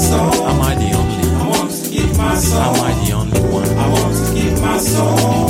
soul. Am I the only one? I want to keep my soul. Am I the only one? I want to keep my soul.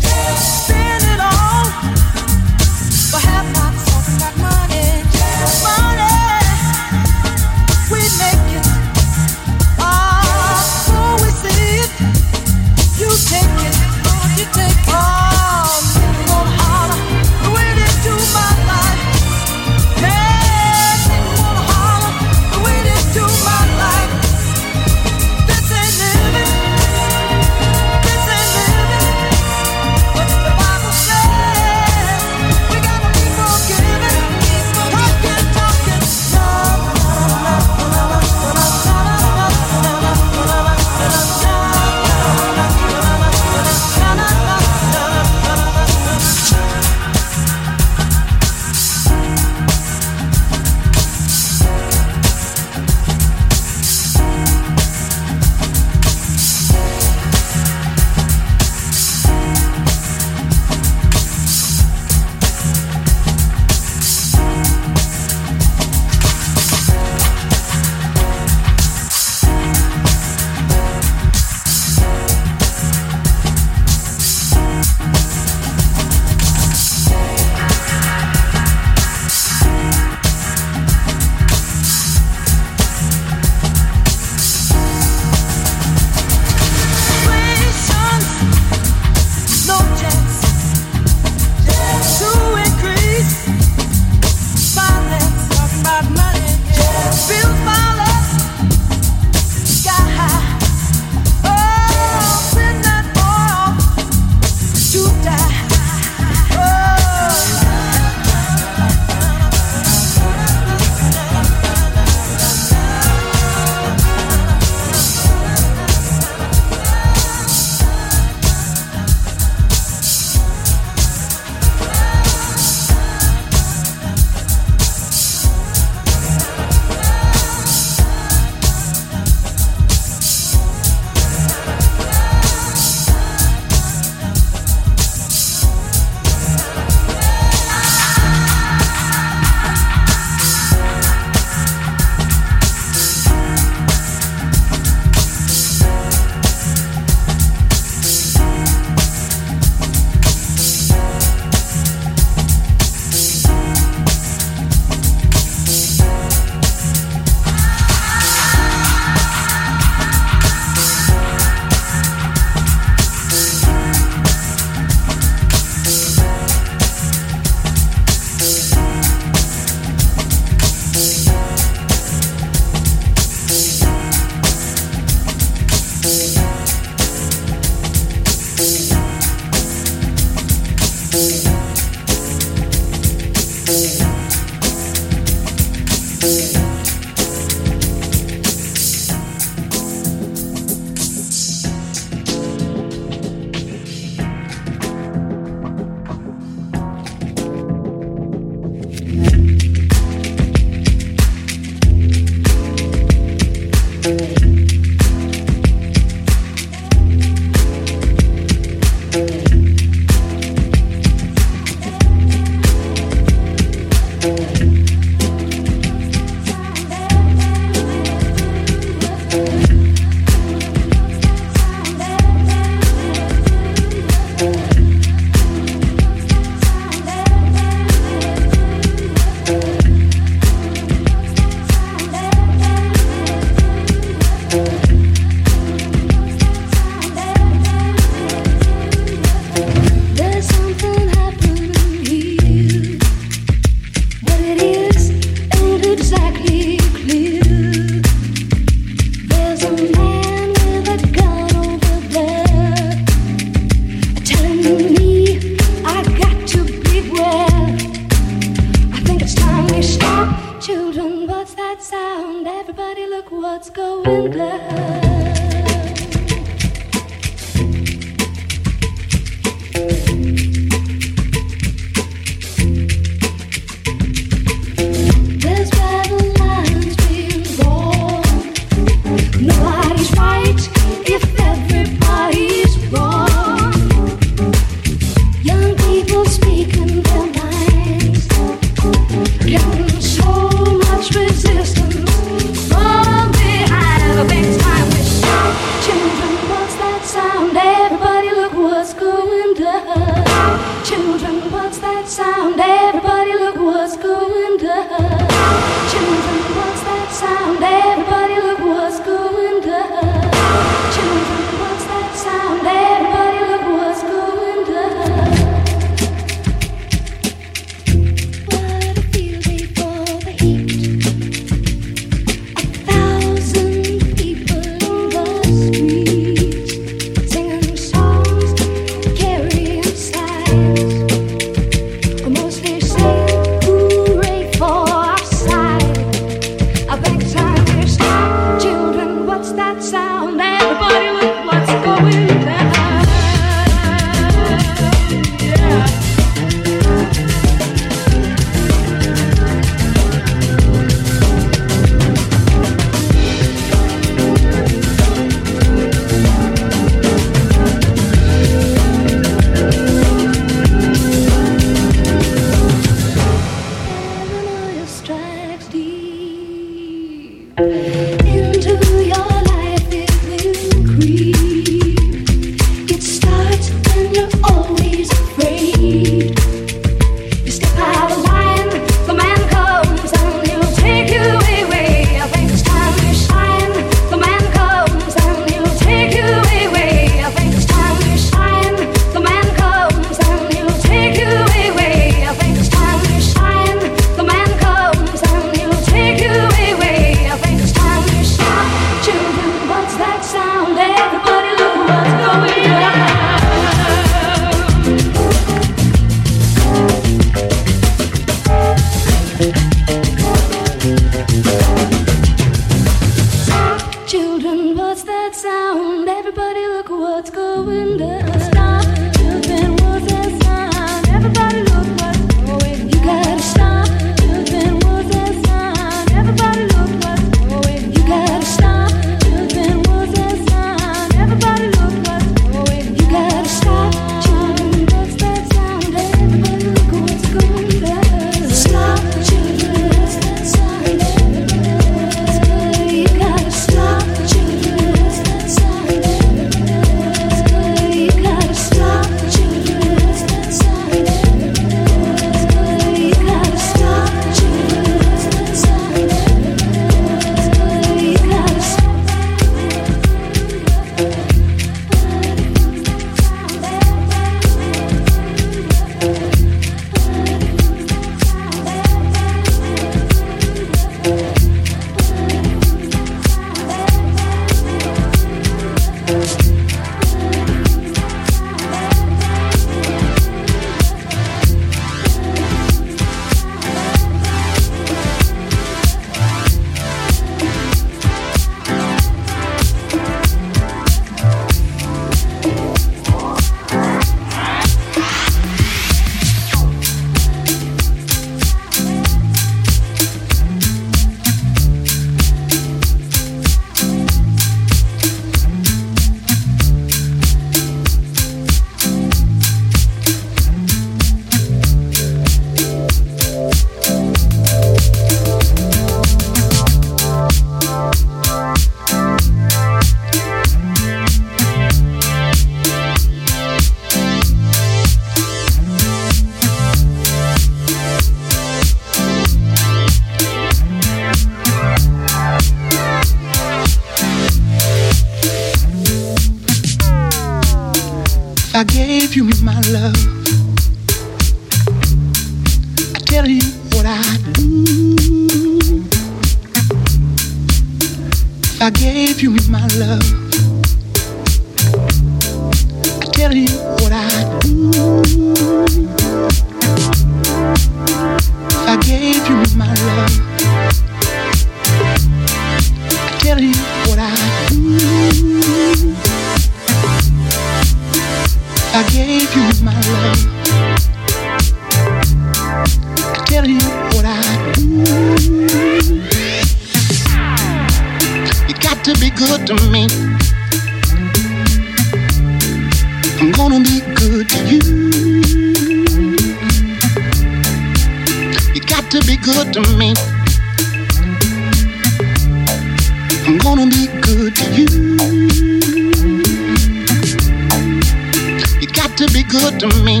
good to me.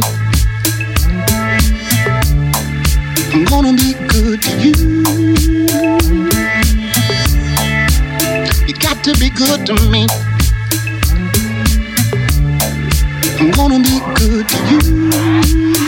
I'm gonna be good to you. You got to be good to me. I'm gonna be good to you.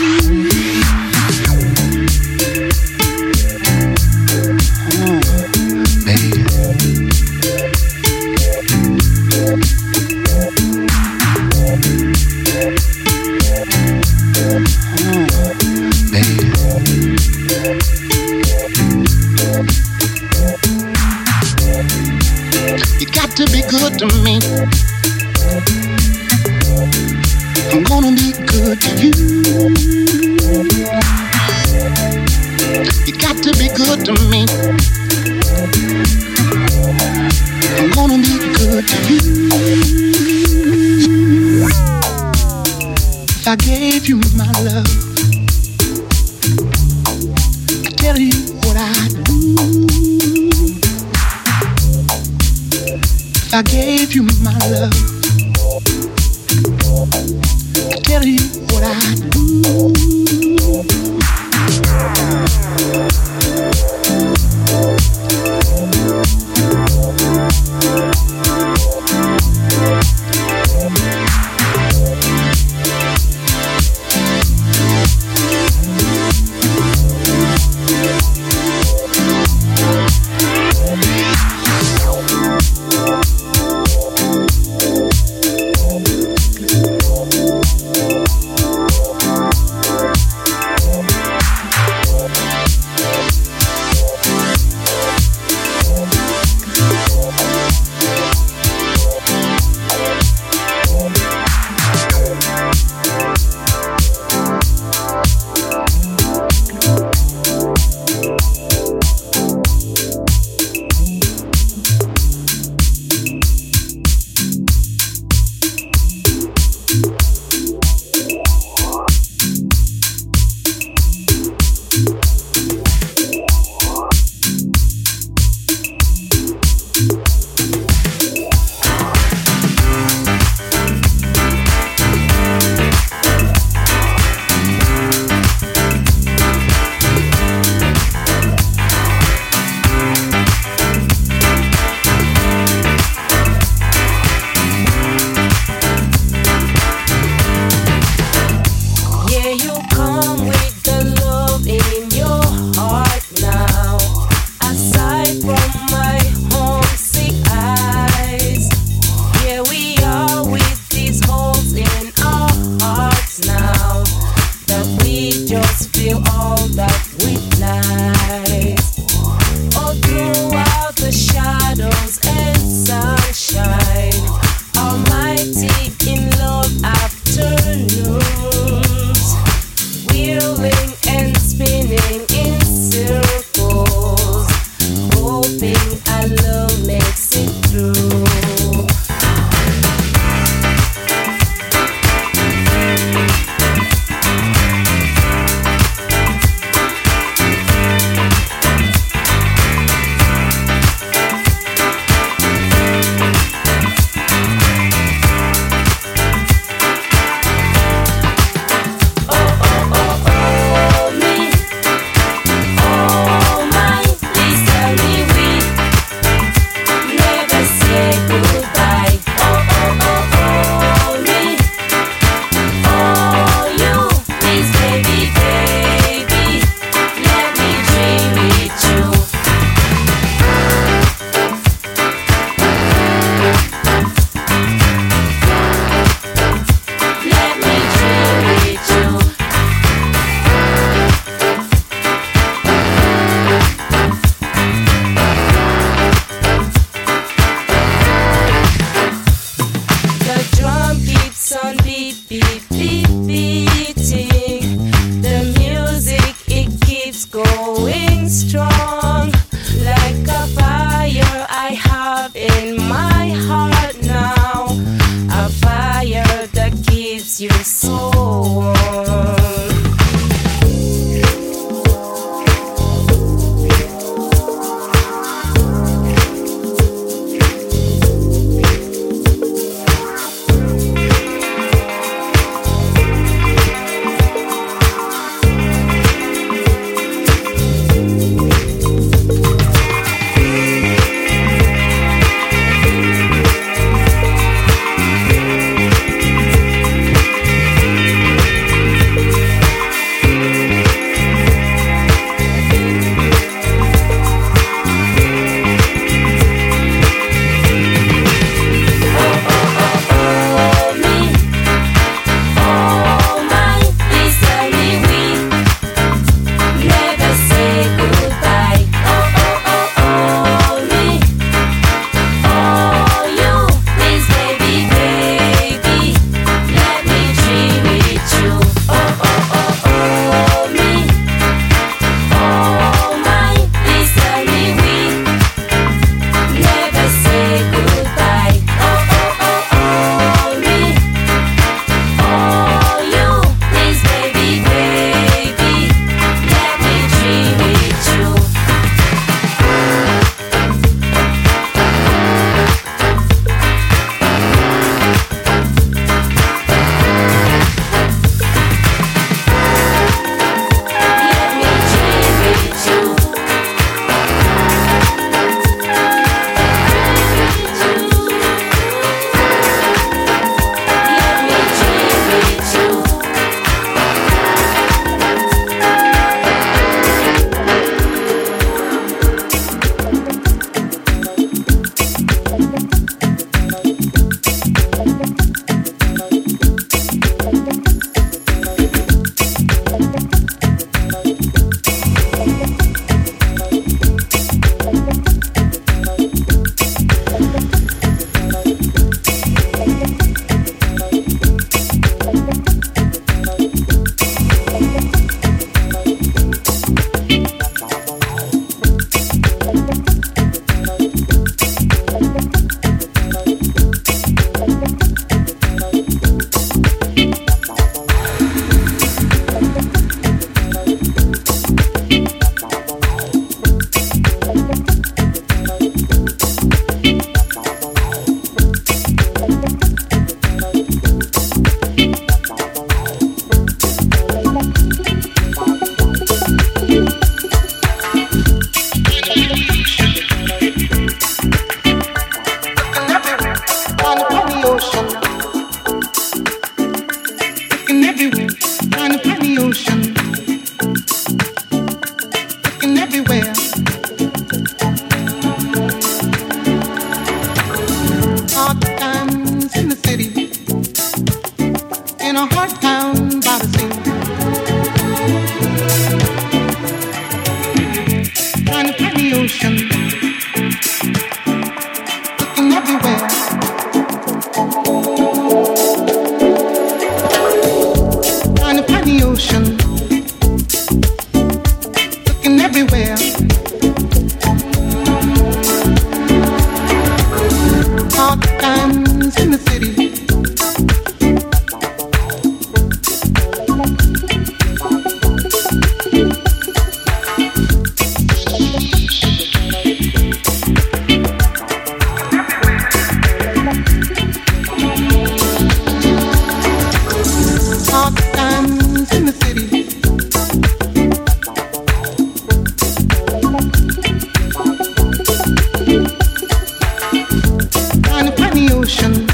ocean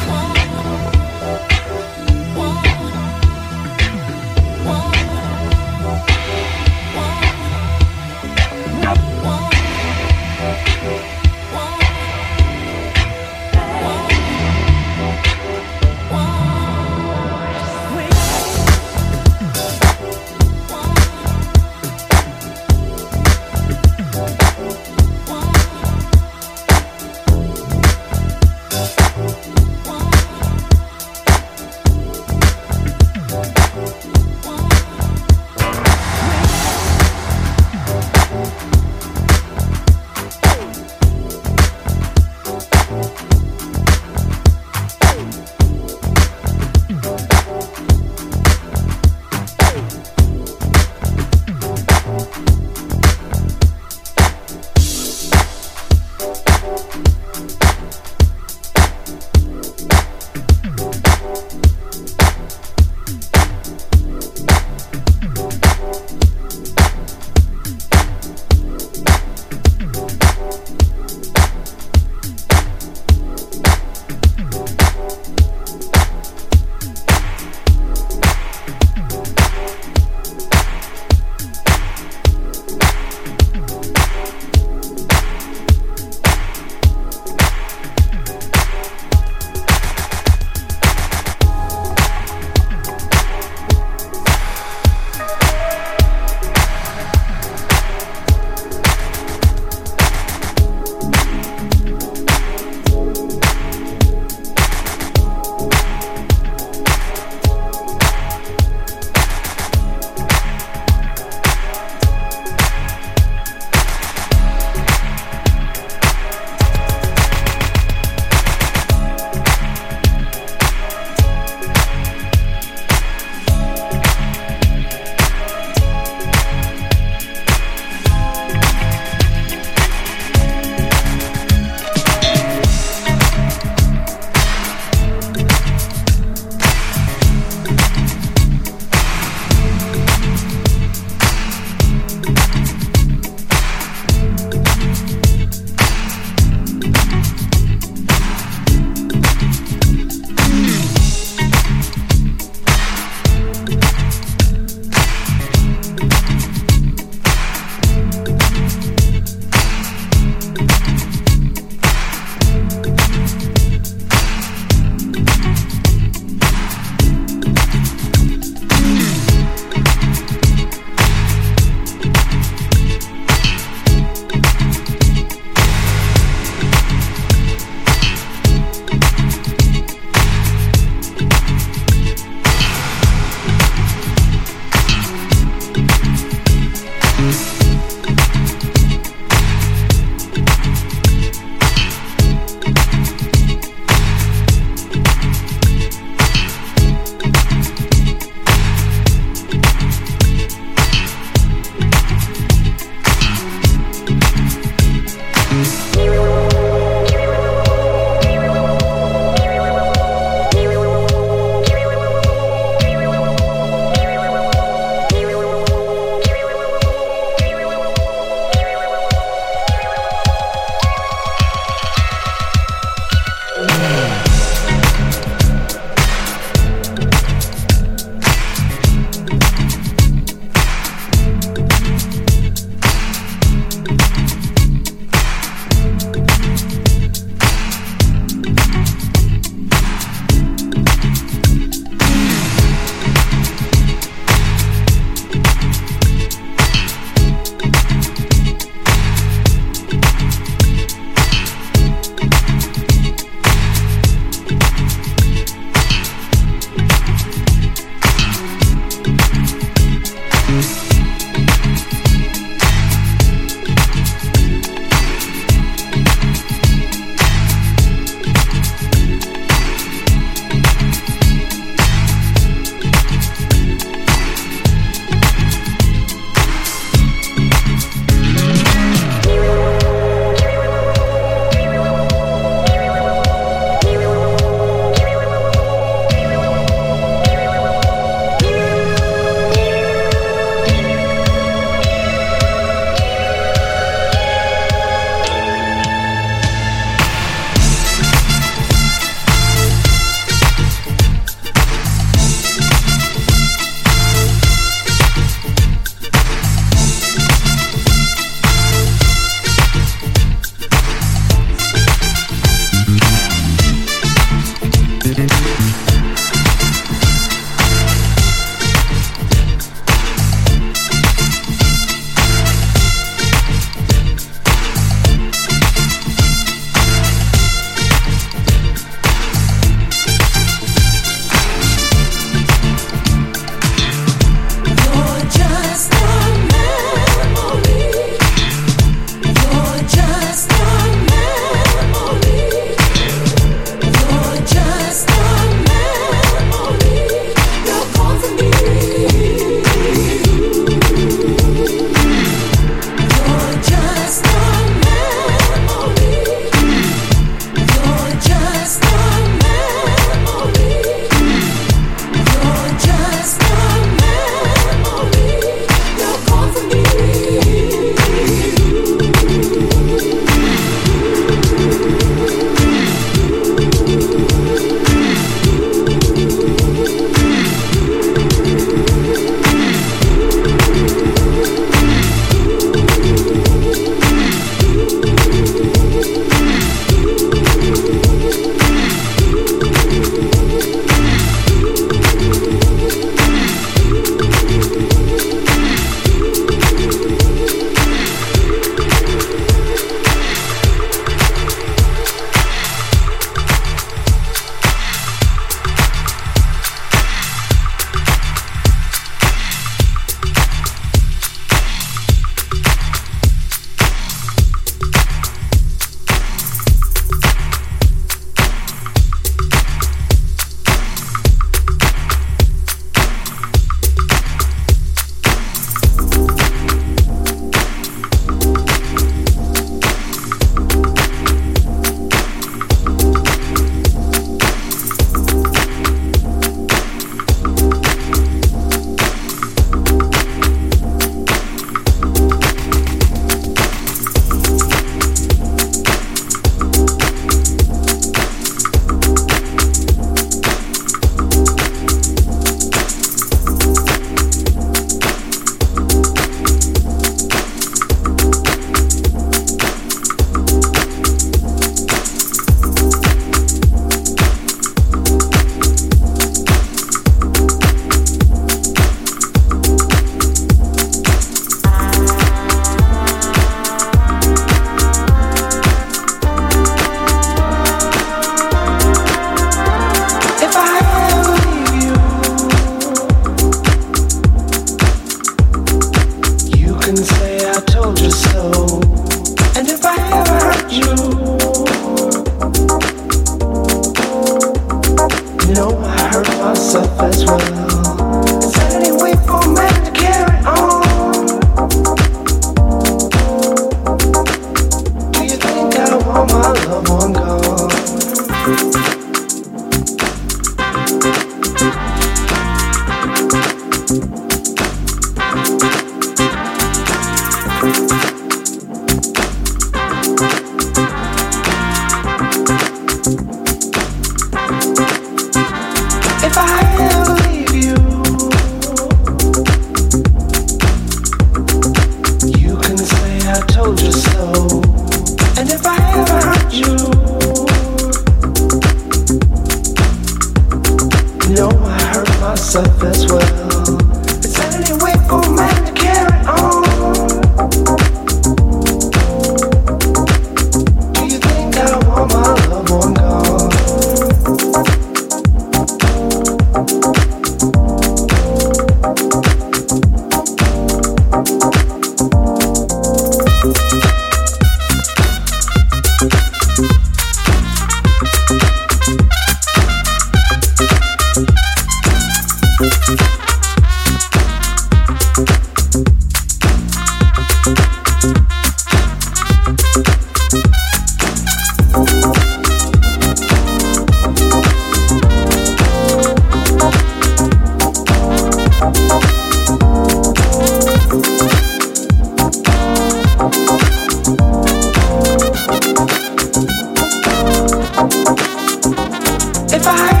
yields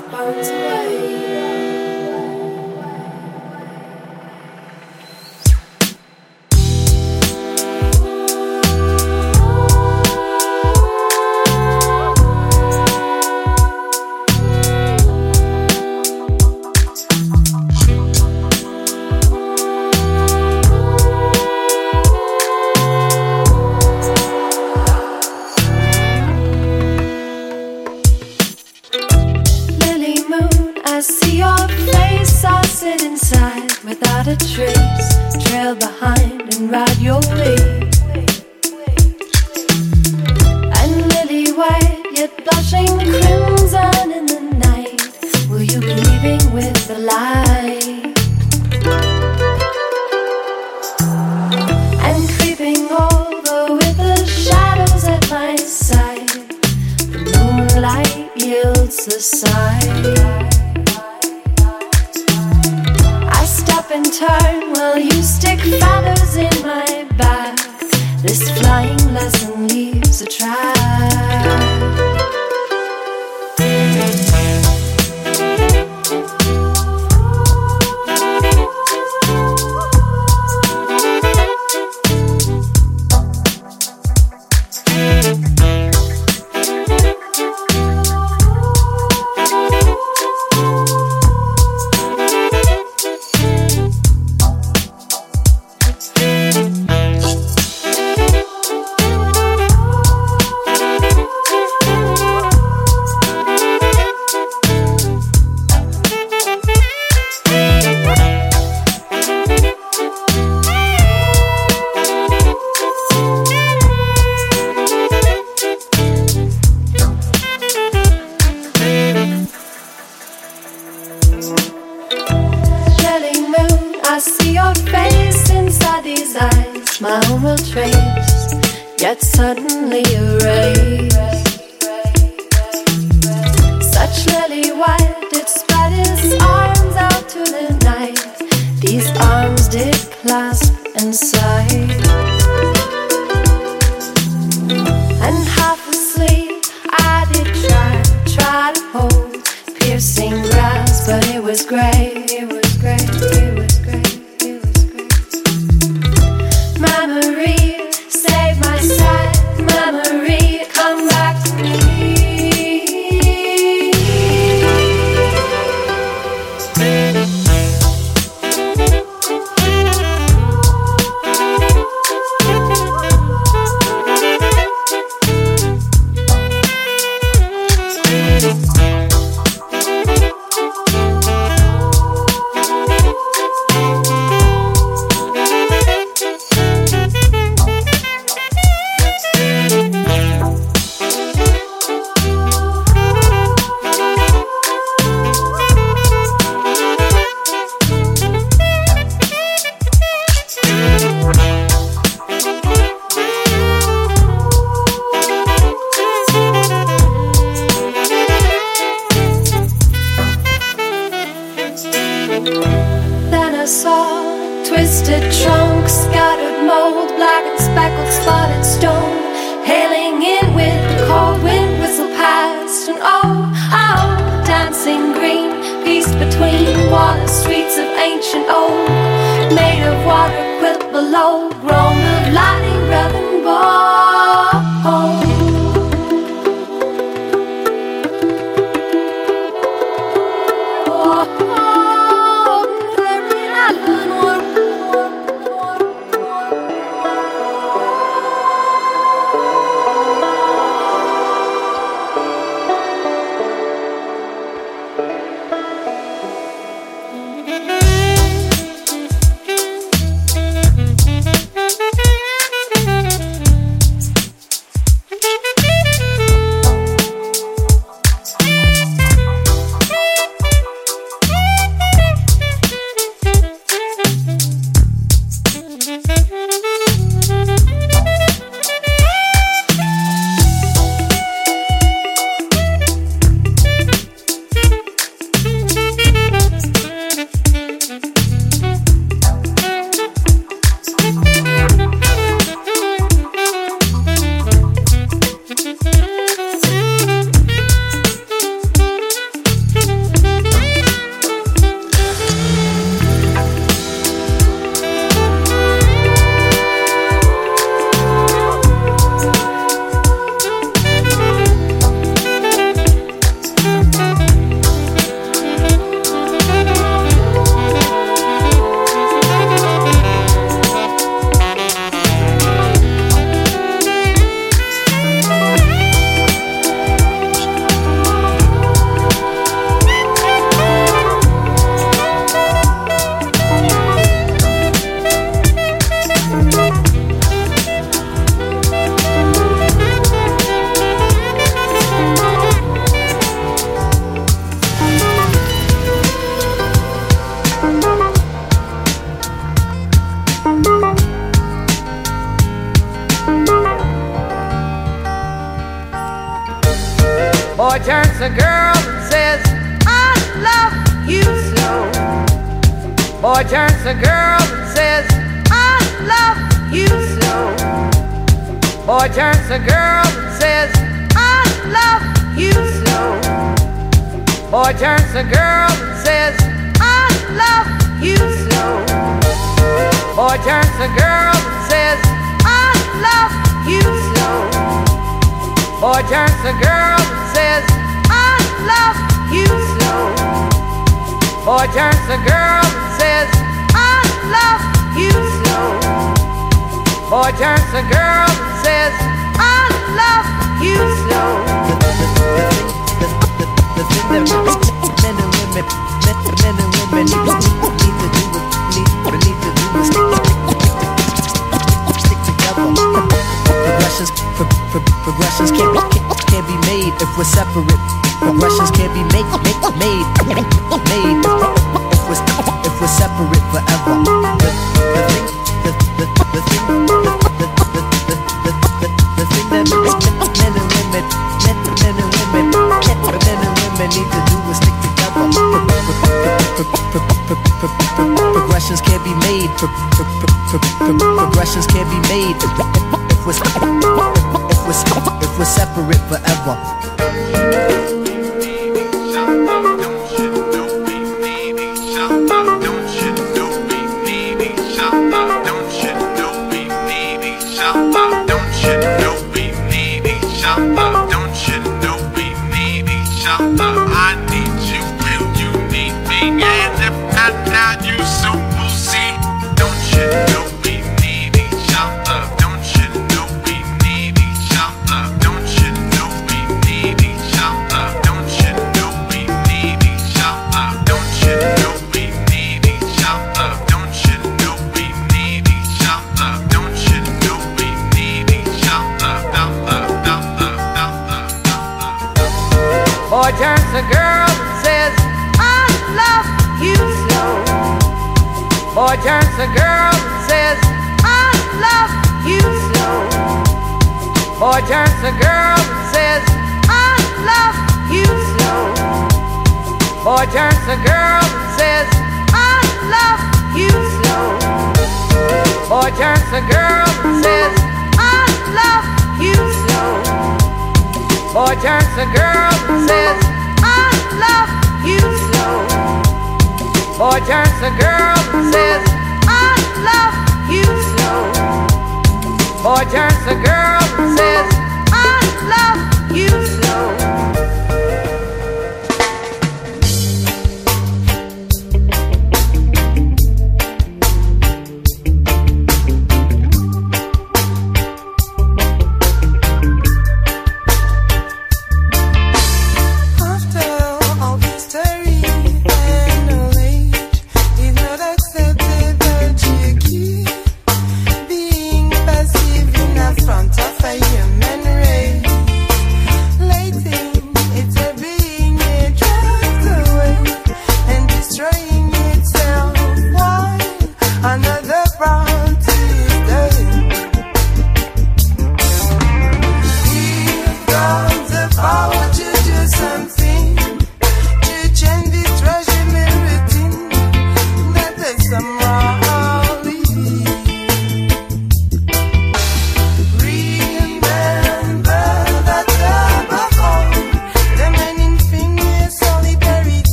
the side.